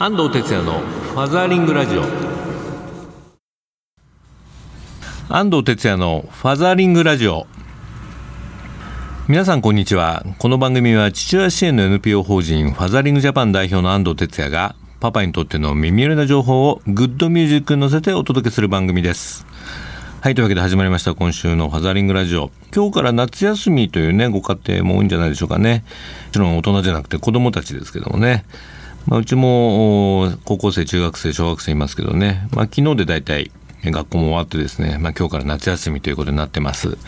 安藤哲也のファザーリングラジオ。安藤哲也のファザーリングラジオ。皆さんこんにちは。この番組は父親支援の NPO 法人ファザーリングジャパン代表の安藤哲也がパパにとっての耳寄りな情報をグッドミュージックに乗せてお届けする番組です。はいというわけで始まりました。今週のファザーリングラジオ。今日から夏休みというねご家庭も多いんじゃないでしょうかね。もちろん大人じゃなくて子供たちですけどもね。まあ、うちも高校生中学生小学生いますけどね、まあ、昨日で大体学校も終わってですね、まあ、今日から夏休みということになってます。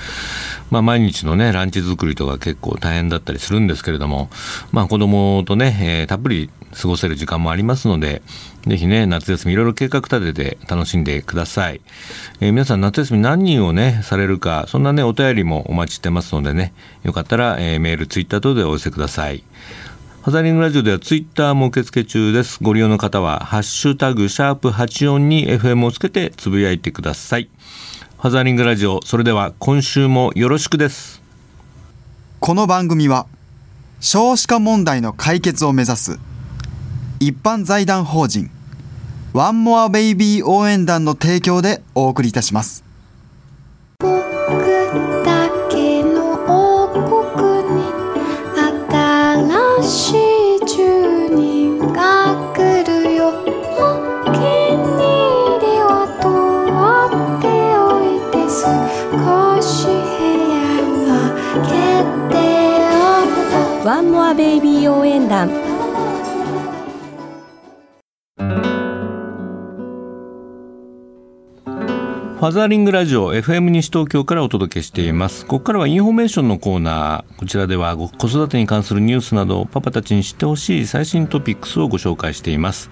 まあ、毎日のね、ランチ作りとか結構大変だったりするんですけれども、まあ、子供とね、えー、たっぷり過ごせる時間もありますので、ぜひね、夏休みいろいろ計画立てて楽しんでください。えー、皆さん夏休み何人をね、されるか、そんなね、お便りもお待ちしてますのでね、よかったら、えー、メール、ツイッター等でお寄せください。ハザリングラジオではツイッターも受付中です。ご利用の方は、ハッシュタグ、シャープ84に FM をつけてつぶやいてください。ハザリングラジオ、それでは今週もよろしくです。この番組は、少子化問題の解決を目指す、一般財団法人、ワンモアベイビー応援団の提供でお送りいたします。ワンモアベイビー応援団。ファザーリングラジオ FM 西東京からお届けしています。ここからはインフォメーションのコーナー。こちらでは子育てに関するニュースなどパパたちに知ってほしい最新トピックスをご紹介しています。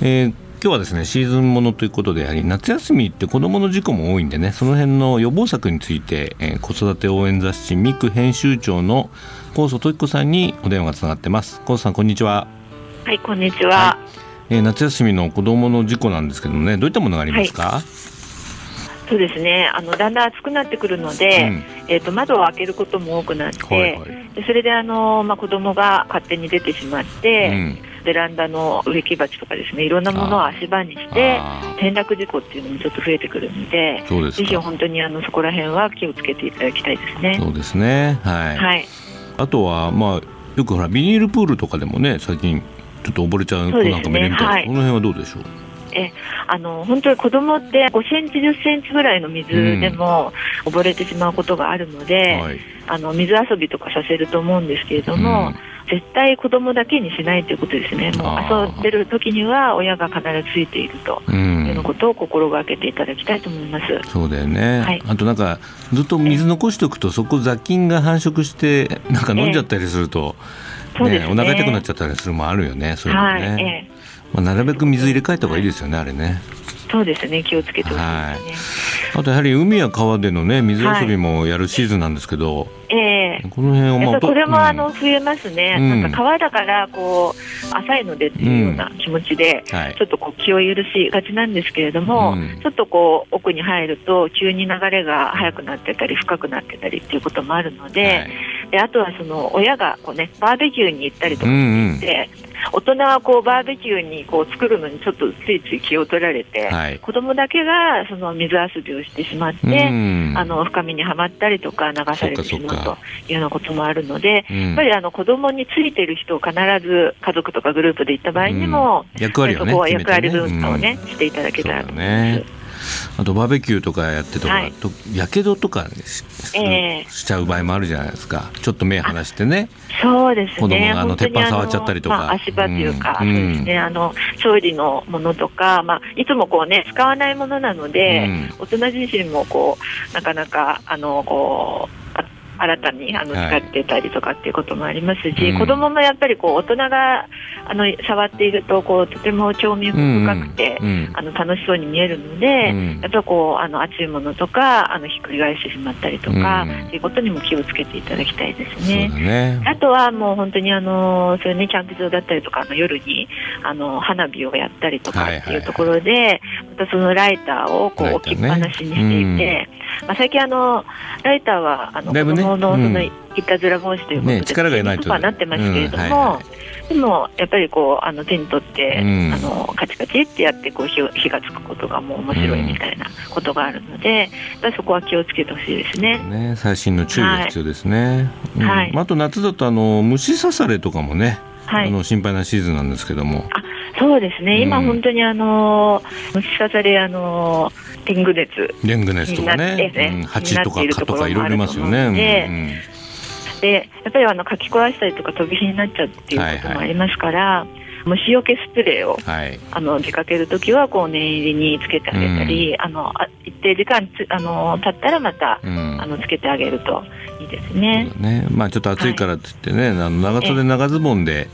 えー今日はですねシーズンものということでやはり夏休みって子どもの事故も多いんでねその辺の予防策について、えー、子育て応援雑誌ミク編集長の高祖時子さんにお電話がつながってます高祖さんこんにちははいこんにちは、はい、えー、夏休みの子どもの事故なんですけどねどういったものがありますか、はいそうですね。あのだんだん暑くなってくるので、うん、えーと、窓を開けることも多くなって、はいはい、でそれであの、まあ、子供が勝手に出てしまって、うん。ベランダの植木鉢とかですねいろんなものを足場にして転落事故っていうのもちょっと増えてくるのでぜひ本当にあのそこら辺は気をつけていただきたいですね。そうですね。はい、はい、あとは、まあ、よくほらビニールプールとかでもね最近ちょっと溺れちゃう子なんか見れみたいな、はい、この辺はどうでしょう？えあの本当に子供って5センチ、10センチぐらいの水でも溺れてしまうことがあるので、うんはい、あの水遊びとかさせると思うんですけれども、うん、絶対子供だけにしないということですね、もう遊んでる時には親が必ずついているというようなことを心がけていただきたいと思います、そうだよね、はい、あとなんか、ずっと水残しておくと、そこ、雑菌が繁殖して、なんか飲んじゃったりすると、えー、ね、ねお腹痛くなっちゃったりするもあるよね、そういうのね。はい。えーまあ、なるべく水入れ替えた方がいいですよね、あれね。そうですね、気をつけてほしいですね。はい、あとやはり海や川でのね、水遊びもやるシーズンなんですけど、はい、ええ。ー、この辺は、まあ、これもあの増えますね、うん、なんか川だからこう浅いのでっていうような気持ちで、うんはい、ちょっとこう気を許しがちなんですけれども、うん、ちょっとこう奥に入ると急に流れが速くなってたり深くなってたりっていうこともあるので、はい、であとはその親がこうねバーベキューに行ったりとかして、うんうん大人はこうバーベキューにこう作るのにちょっとついつい気を取られて、はい、子供だけがその水遊びをしてしまって、あの深みにはまったりとか流されてしまうというようなこともあるので、やっぱりあの子供についてる人を必ず家族とかグループで行った場合にも、役割を、ね、そこは役割分担をね、していただけたらと思います。あとバーベキューとかやってとか、はい、やけどとかし,、えー、しちゃう場合もあるじゃないですか。ちょっと目離してね。そうですね。子供があの鉄板触っちゃったりとか、まあ、足場というか、うん、そうですね。あの調理のものとか、まあ、いつもこうね使わないものなので、うん、大人自身もこうなかなかあのこう新たにあの使ってたりとかっていうこともありますし、はい、子供もやっぱりこう大人があの触っているとこうとても興味深くて、うん。うん、あの楽しそうに見えるので、うん、やっぱこうあの熱いものとかあのひっくり返してしまったりとか、うん、っていうことにも気をつけていただきたいですね。ね。あとはもう本当にあのそれねキャンプ場だったりとかあの夜にあの花火をやったりとかっていうところで、はいはい、またそのライターをこう置きっぱなしにしていて、ねまあ、最近あのライターはあの、ね、子供のその、いたずら防止ということで、ね、力がないとはなってますけれども、うんはいはい、でもやっぱりこうあの手に取って、うん、あのカチカチってやってこう火火がつくことがもう面白いみたいなことがあるので、うん、そこは気をつけてほしいですね。ね最新の注意が必要ですね、はい、あと夏だとあの虫刺されとかもね、はい、あの心配なシーズンなんですけども。あそうですね、今本当にあの虫刺されあのデング熱。デング熱とかね、ね。うん、蜂とか蚊とかいろいろいますよね。で。やっぱりあの書き壊したりとか飛び火になっちゃうっていうこともありますから、はいはい、虫除けスプレーを、はい、あの出かけるときはこう念入りにつけてあげたり、うん、あの一定時間つあの経ったらまた、うん、あのつけてあげるとですね。ね。まあ、ちょっと暑いからって言ってね、はい、あの長袖長ズボンで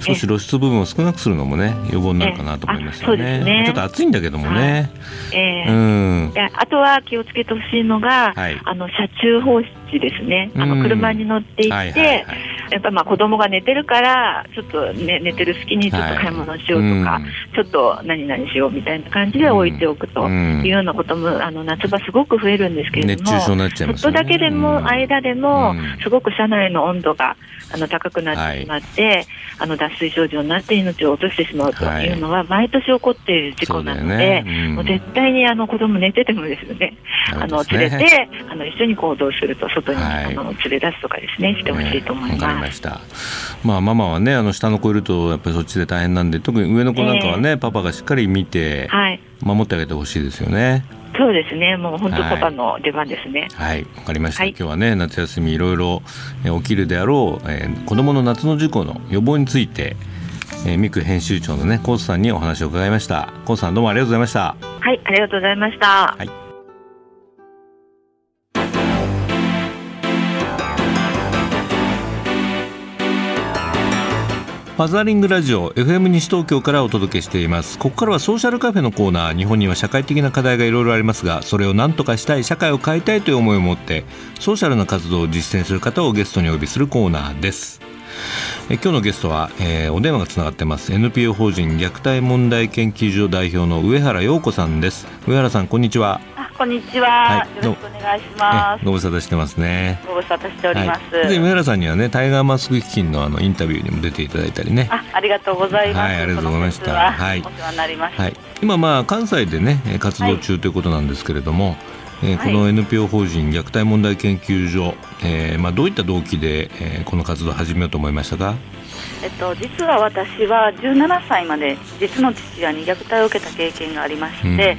少し露出部分を少なくするのもね予防になるかなと思いますよね。ね。ちょっと暑いんだけどもね。はい、えー、うん、あとは気をつけてほしいのが、はい、あの車中放置ですね。あの車に乗っていって、はいはいはい。やっぱまあ子供が寝てるからちょっと、ね、寝てる隙にちょっと買い物しようとか、はい、ちょっと何々しようみたいな感じで置いておくというようなことも、あの夏場すごく増えるんですけれども、ちょっとだけでも間でもすごく車内の温度があの高くなってしまって、はい、あの脱水症状になって命を落としてしまうというのは毎年起こっている事故なので、ね。うん、もう絶対にあの子供寝ててもですね、あの連れてあの一緒に行動すると外に、あの連れ出すとかですねしてほしいと思います。ましたまあ、ママはねあの下の子いるとやっぱりそっちで大変なんで特に上の子なんかはね、えー、パパがしっかり見て、守ってあげてほしいですよね。そうですね、もう本当、パパの出番ですね。はい、わ、はい、かりました、はい、今日はね、夏休みいろいろ起きるであろう、えー、子供の夏の事故の予防について、えー、ミク編集長のね、コースさんにお話を伺いました。コースさん、どうもありがとうございました。はい、ありがとうございました。はいマザーリングラジオ FM 西東京からお届けしています。ここからはソーシャルカフェのコーナー日本には社会的な課題がいろいろありますがそれを何とかしたい社会を変えたいという思いを持ってソーシャルな活動を実践する方をゲストにお呼びするコーナーです。え今日のゲストは、えー、お電話がつながってます NPO 法人虐待問題研究所代表の上原陽子さんです上原さんこんにちはこんにちは、はい、よろしくお願いします。ご無沙汰してますね。ご無沙汰しております。はい、で上原さんにはね、タイガーマスク基金のあのインタビューにも出ていただいたりね。あ、ありがとうございます。はい、ありがとうございました。はい、お世話になりました。はい、今まあ関西でね活動中ということなんですけれども。えー、この NPO 法人虐待問題研究所、えーまあ、どういった動機で、えー、この活動を始めようと思いましたか、えっと、実は私は17歳まで実の父親に虐待を受けた経験がありまして、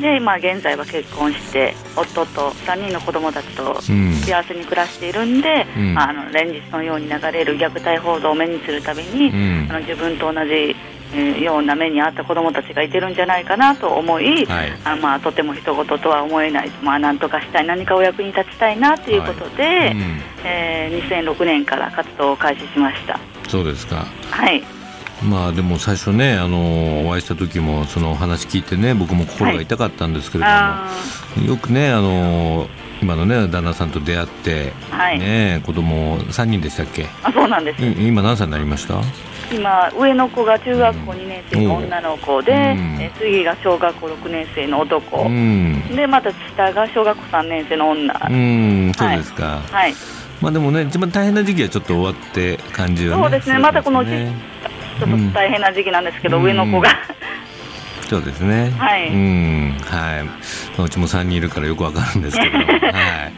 で今現在は結婚して夫と3人の子供たちと幸せに暮らしているんで、うん、あの連日のように流れる虐待報道を目にするたびに、うん、あの自分と同じような目に遭った子どもたちがいてるんじゃないかなと思い、はい、あまあ、とても人事とは思えない、まあ、なんとかしたい何かお役に立ちたいなということで、はいうん、えー、2006年から活動を開始しました。そうですか。はい。まあでも最初ねあのお会いした時もそのお話聞いてね僕も心が痛かったんですけれども、はい、よくねあの今のね旦那さんと出会って、はい、ね子供3人でしたっけ？あそうなんです。今何歳になりました？今上の子が中学校2年生の女の子で、うん、え次が小学校6年生の男、うん、でまた下が小学校3年生の女。うんそうですか。はい。まあでもね一番大変な時期はちょっと終わって感じはねそうですね。またこのちょっと大変な時期なんですけど、うん、上の子が。そうですね。はい。うん、はい。うちも三人いるからよくわかるんですけど、はい。は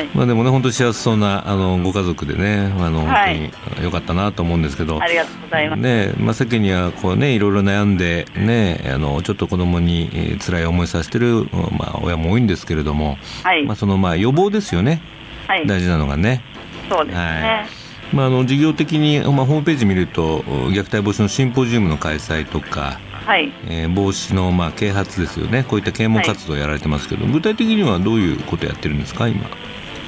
い。まあでもね本当幸せそうなあのご家族でね、あの、はい、本当に良かったなと思うんですけど。ありがとうございます。ね、まあ世間にはこうねいろいろ悩んでね、あのちょっと子供に、えー、辛い思いさせてるまあ親も多いんですけれども、はい。まあそのまあ予防ですよね。はい。大事なのがね。そうですね。はいまあ、あの事業的に、まあ、ホームページ見ると虐待防止のシンポジウムの開催とか、はい。えー、防止の、まあ、啓発ですよね。こういった啓蒙活動をやられてますけど、はい、具体的にはどういうことをやってるんですか今？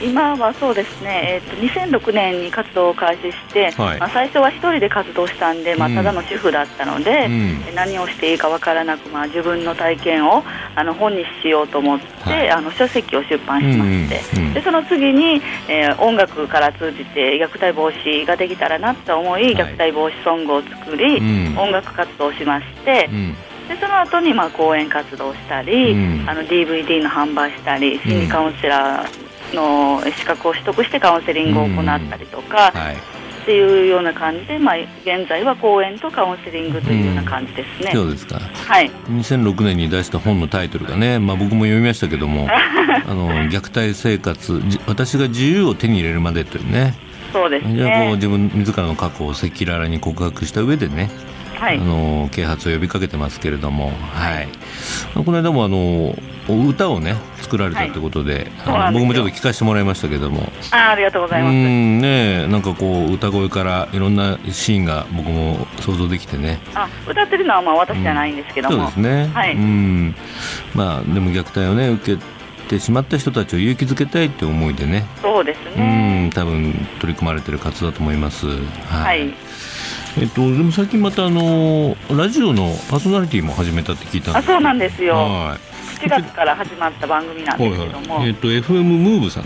今はそうですね、えーと、2006年に活動を開始して、はい、まあ、最初は1人で活動したんで、まあ、ただの主婦だったので、うん、何をしていいか分からなく、まあ、自分の体験をあの本にしようと思って、はい、あの書籍を出版しまして、うんうん、でその次に、えー、音楽から通じて虐待防止ができたらなと思い、虐待防止ソングを作り、音楽活動をしまして。でその後にまあ講演活動したり、うん、あの DVD の販売したり心理カウンセラーの資格を取得してカウンセリングを行ったりとか、はい、っていうような感じで、まあ、現在は講演とカウンセリングというような感じですね。うん、そうですか、はい、2006年に出した本のタイトルがね、まあ、僕も読みましたけども あの虐待生活私が自由を手に入れるまでというね。そうですね。じゃあこう自分自らの過去を赤裸々に告白した上でねはい、あの啓発を呼びかけてますけれども、はい、この間もあの歌をね作られたってことではい、僕もちょっと聞かせてもらいましたけども。あありがとうございます。うんねなんかこう歌声からいろんなシーンが僕も想像できてね。あ歌ってるのはまあ私じゃないんですけども、うん、そうですね、はい、うん。まあでも虐待をね受けてしまった人たちを勇気づけたいって思いでね。そうですね。うん多分取り組まれてる活動だと思います。はい、えっと、でも最近またあのラジオのパーソナリティも始めたって聞いたんですあそうなんですよ、はい、7月から始まった番組なんですけども、はいはい、えっと、FM ムーブさん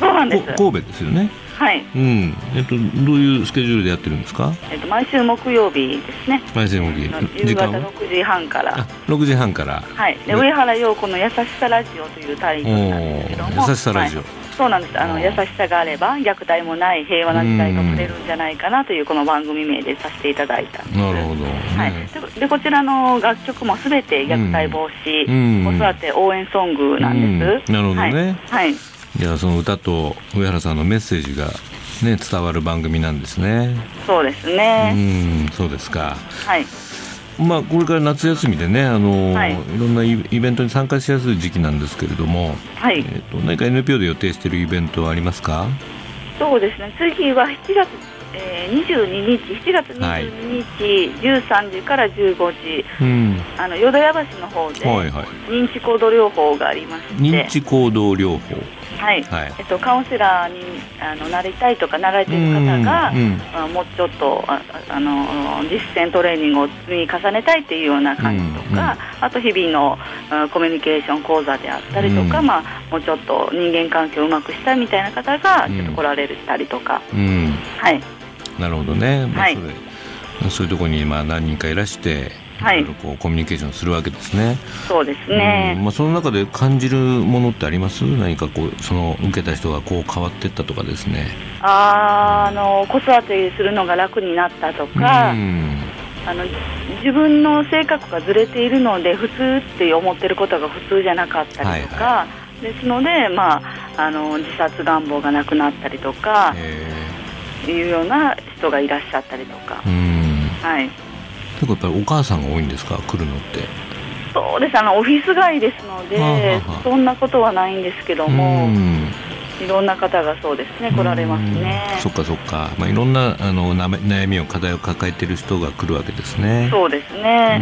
そうなんです神戸ですよねはい。うん。えっと、どういうスケジュールでやってるんですか？えっと、毎週木曜日ですね。毎週木曜日。夕方六時半から。六時半から。はい。で、上原陽子の優しさラジオというタイトルなんですけども。優しさラジオ。はいそうなんです。あの優しさがあれば虐待もない平和な時代が来れるんじゃないかなというこの番組名でさせていただいたなるほど、はい、でこちらの楽曲もすべて虐待防止、子育て応援ソングなんです、なるほどね、はい、いやその歌と上原さんのメッセージがね伝わる番組なんですね。そうですね。うん。そうですか。はいまあ、これから夏休みでねあの、はい、いろんなイベントに参加しやすい時期なんですけれども、はい、えーと、何か NPO で予定しているイベントはありますか？そうですね。次は7月、えー、22日7月22日、はい、13時から15時、うん、あの淀屋橋の方で認知行動療法がありまして、認知行動療法はい、はい、えっと、カウンセラーにあのなりたいとかなられている方が、うんあもうちょっとああの実践トレーニングを積み重ねたいっていうような感じとか、うん、あと日々のコミュニケーション講座であったりとか、うん、まあ、もうちょっと人間関係をうまくしたいみたいな方がちょっと来られたりとか、はい、なるほどね、まあ、それ、はい、そういうところにまあ何人かいらしてはい、こうコミュニケーションするわけですね。そうですね。うん、まあその中で感じるものってあります？何かこうその受けた人がこう変わっていったとかですね。ああの子育てするのが楽になったとか。あの自分の性格がずれているので普通って思ってることが普通じゃなかったりとか、はいはい、ですので、まあ、あの自殺願望がなくなったりとかいうような人がいらっしゃったりとか。はい、結構やっぱりお母さんが多いんですか？来るのって。そうです。あのオフィス街ですのでそんなことはないんですけどもいろんな方がそうですね来られますね。そっかそっか、まあ、いろんなあの悩みを課題を抱えている人が来るわけですね。そうですね。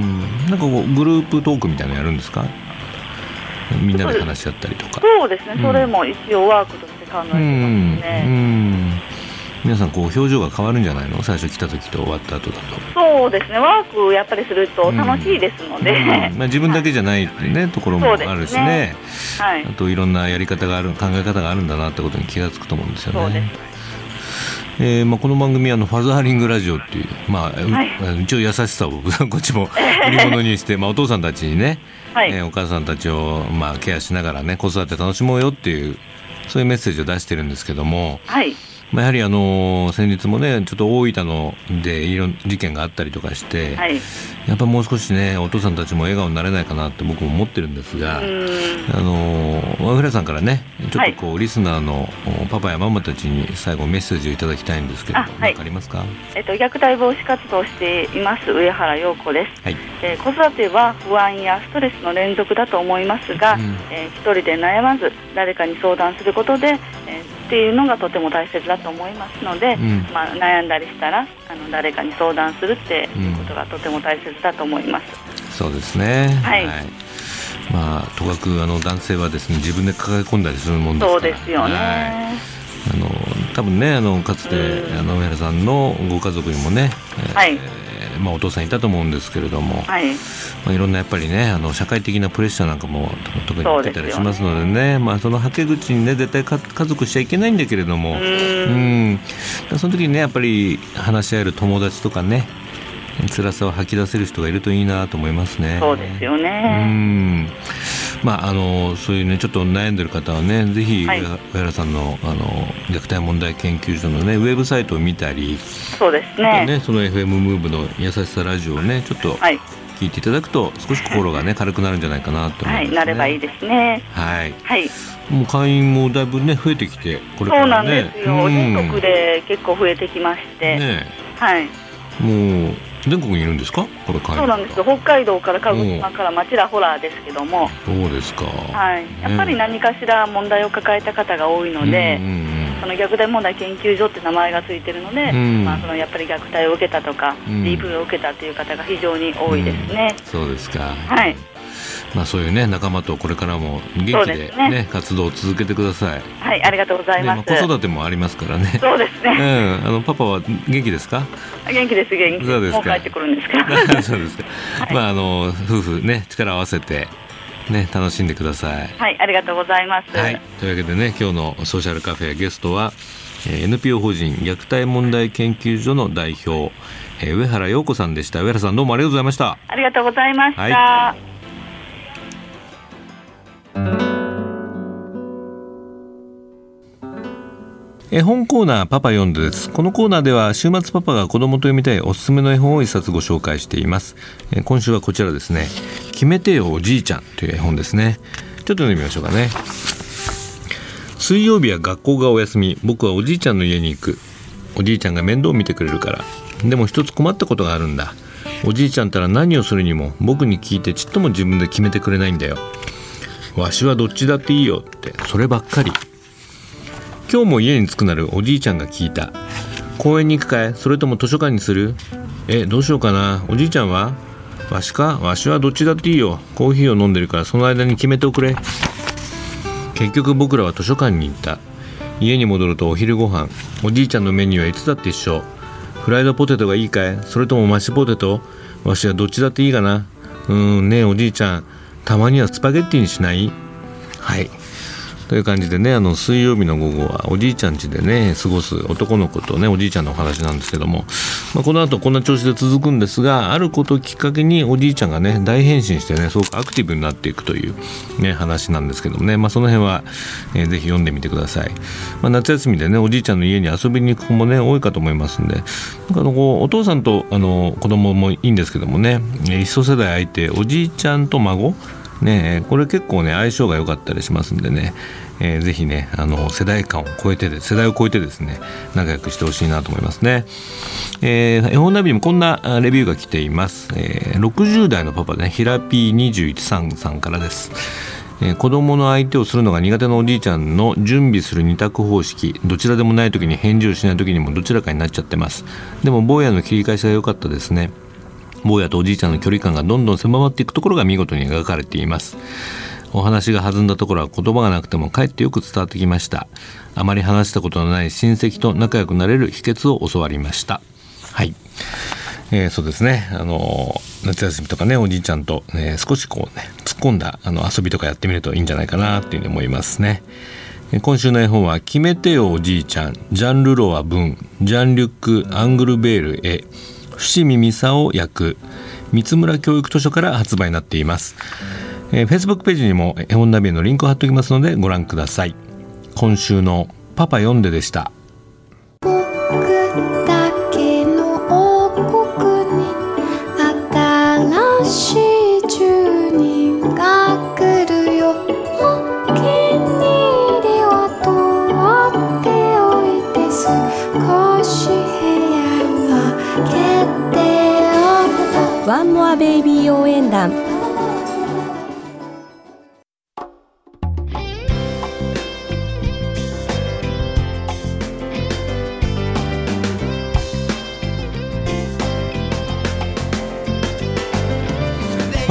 なんかこうグループトークみたいなのやるんですか？みんなで話し合ったりとか。そうですね、それも一応ワークとして考えてますね皆さんこう表情が変わるんじゃないの？最初来た時と終わった後だと。そうですね。ワークやっぱりすると楽しいですので、うん。うん、まあ、自分だけじゃないね、はい、ところもあるしね、ね、はい、あといろんなやり方がある考え方があるんだなってことに気が付くと思うんですよね。えーまあ、この番組はのファザーリングラジオっていう、まあ、はい、一応優しさを こっちも売り物にして、まあ、お父さんたちにね、はい、えー、お母さんたちを、まあ、ケアしながらね子育て楽しもうよっていうそういうメッセージを出してるんですけども、はいまあ、やはりあの先日もねちょっと大分のでいろん事件があったりとかして、はい、やっぱもう少しねお父さんたちも笑顔になれないかなって僕も思ってるんですがあのワフラさんからねちょっとこう、はい、リスナーのパパやママたちに最後メッセージをいただきたいんですけど何、かありますか、えっと、虐待防止活動をしています上原陽子です、はい。えー、子育ては不安やストレスの連続だと思いますが、うん、えー、一人で悩まず誰かに相談することで、えーっていうのがとても大切だと思いますので、うん、まあ、悩んだりしたらあの誰かに相談するっていうことがとても大切だと思います。うん、そうですね、はい、はい、まあ、とかくあの男性はですね自分で抱え込んだりするもんですそうですよね、はい。あの多分ねあのかつて、あの上原さんのご家族にもね、はい、えー、まあ、お父さんいたと思うんですけれども、はい。まあ、いろんなやっぱりねあの社会的なプレッシャーなんかも特に受けたりしますのでね、ね、まあ、そのはけ口にね絶対か家族しちゃいけないんだけれども。うん。その時にねやっぱり話し合える友達とかね辛さを吐き出せる人がいるといいなと思いますね。そうですよね。うん。まああのそういうねちょっと悩んでる方はねぜひ、はい、上原さんのあの虐待問題研究所のねウェブサイトを見たり、そうですね。ねその FM ムーブの優しさラジオをねちょっと、はい聞いていただくと少し心がね軽くなるんじゃないかなと思います、ね、はい、なればいいですね。はい。はい。もう会員もだいぶね増えてきてこれから、ね、そうなんですよ、うん、全国で結構増えてきまして、ね、はい。もう全国にいるんですか？これそうなんです北海道から鹿児島からまちらほらですけども。そうですか、はい、やっぱり何かしら問題を抱えた方が多いので、うんうんうんその虐待問題研究所って名前がついてるので、うん、まあ、そのやっぱり虐待を受けたとか、うん、DV を受けたという方が非常に多いですね。うん、そうですか。はいまあ、そういうね仲間とこれからも元気でね、ね活動を続けてください。はいありがとうございます。まあ、子育てもありますからね。そうですね。うん、あのパパは元気ですか？元気です元気。そうですか。帰ってくるんですか。そうですか。はい、まああの夫婦ね力を合わせて。ね、楽しんでください。はい、ありがとうございます。はい、というわけでね、今日のソーシャルカフェゲストは、えー、NPO 法人虐待問題研究所の代表、えー、上原陽子さんでした。上原さんどうもありがとうございました。ありがとうございました。はい絵本コーナーパパ読んでです。このコーナーでは週末パパが子供と読みたいおすすめの絵本を一冊ご紹介しています。今週はこちらですね。決めてよおじいちゃんという絵本ですね。ちょっと読んでみましょうかね。水曜日は学校がお休み。僕はおじいちゃんの家に行く。おじいちゃんが面倒を見てくれるから。でも一つ困ったことがあるんだ。おじいちゃんたら何をするにも僕に聞いてちっとも自分で決めてくれないんだよ。わしはどっちだっていいよって。そればっかり。今日も家に着くなるおじいちゃんが聞いた。公園に行くかい？それとも図書館にする？えどうしようかな？おじいちゃんは？わしか？わしはどっちだっていいよ。コーヒーを飲んでるからその間に決めておくれ。結局僕らは図書館に行った。家に戻るとお昼ご飯。おじいちゃんのメニューはいつだって一緒。フライドポテトがいいかい？それともマッシュポテト？わしはどっちだっていいかな？うんねえおじいちゃん。たまにはスパゲッティにしない？はい。という感じでねあの水曜日の午後はおじいちゃん家でね過ごす男の子とねおじいちゃんのお話なんですけども、まあ、この後こんな調子で続くんですがあることをきっかけにおじいちゃんがね大変身してねすごくアクティブになっていくという、ね、話なんですけどもね、まあ、その辺は、えー、ぜひ読んでみてください、まあ、夏休みでねおじいちゃんの家に遊びに行く子もね多いかと思いますんでなんかあのこうお父さんとあの子供もいいんですけどもね一世代相手おじいちゃんと孫ねこれ結構ね相性が良かったりしますんでね、えー、ぜひねあの世代間を超えてで世代を超えてですね仲良くしてほしいなと思いますね、えー、絵本ナビにもこんなレビューが来ています、えー、60代のパパねひらぴー21さんさんからです。えー、子供の相手をするのが苦手なおじいちゃんの準備する二択方式どちらでもない時に返事をしない時にもどちらかになっちゃってます。でも坊やの切り返しが良かったですね。坊やとおじいちゃんの距離感がどんどん狭まっていくところが見事に描かれています。お話が弾んだところは言葉がなくてもかえってよく伝わってきました。あまり話したことのない親戚と仲良くなれる秘訣を教わりました。はい。えー、そうですね。あの夏休みとかねおじいちゃんと、ね、少しこうね突っ込んだあの遊びとかやってみるといいんじゃないかなっていうふうに思いますね。今週の絵本は「決めてよおじいちゃん」ジャン・ルロワ文ジャン・リュック・アングルベール絵伏見美沙役三村教育図書から発売になっています、えー、Facebook ページにも絵本ナビのリンクを貼っておきますのでご覧ください。今週のパパ読んででした。ワンモアベイビー応援団。フ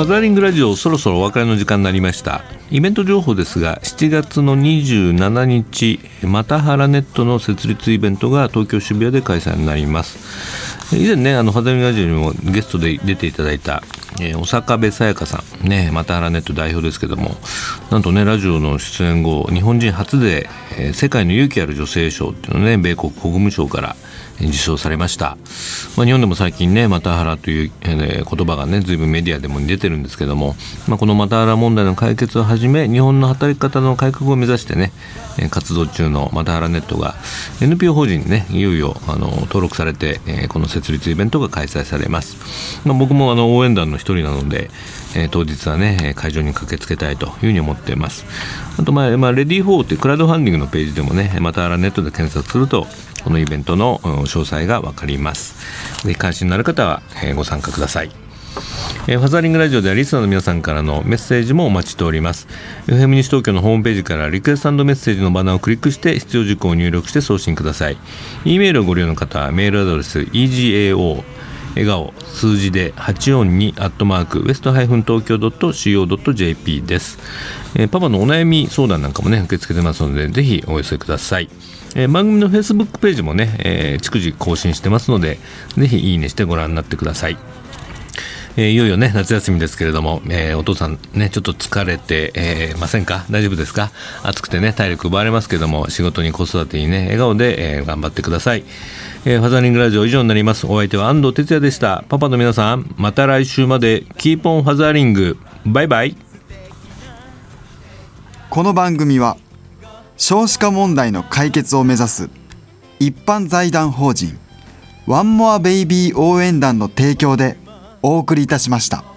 ァザーリングラジオそろそろお別れの時間になりました。イベント情報ですが7月の27日またハラネットの設立イベントが東京渋谷で開催になります。以前ねあのファザミラジオにもゲストで出ていただいた、えー、お坂部さやかさんねまたハラネット代表ですけどもなんとねラジオの出演後日本人初で、えー、世界の勇気ある女性賞っていうのをね米国国務省から、受賞されました、まあ、日本でも最近ねマタハラという、言葉がね随分メディアでも出てるんですけども、まあ、このマタハラ問題の解決をはじめ日本の働き方の改革を目指してね活動中のマタハラネットが NPO 法人にねいよいよあの登録されて、この設立イベントが開催されます、まあ、僕もあの応援団の一人なので、当日はね会場に駆けつけたいというふうに思っています。あと、まあまあ、レディー4ってクラウドファンディングのページでもねマタハラネットで検索するとこのイベントの詳細が分かります。ぜひ関心のある方はご参加ください。えー、ファザリングラジオではリスナーの皆さんからのメッセージもお待ちしております。FM 西東京のホームページからリクエストメッセージのバナーをクリックして必要事項を入力して送信ください。E メールをご利用の方はメールアドレス egao 笑顔数字で842アットマークウエストハイフン東京 .co.jp です、えー、パパのお悩み相談なんかもね受け付けてますのでぜひお寄せください。えー、番組のフェイスブックページもね、えー、逐次更新してますので、ぜひいいねしてご覧になってください。えー、いよいよね夏休みですけれども、えー、お父さんねちょっと疲れて、えー、ませんか？大丈夫ですか？暑くてね体力奪われますけども仕事に子育てにね笑顔で、えー、頑張ってください、えー、ファザリングラジオ以上になります。お相手は安藤哲也でした。パパの皆さんまた来週までキーポンファザリングバイバイ。この番組は少子化問題の解決を目指す一般財団法人ワンモアベイビー応援団の提供でお送りいたしました。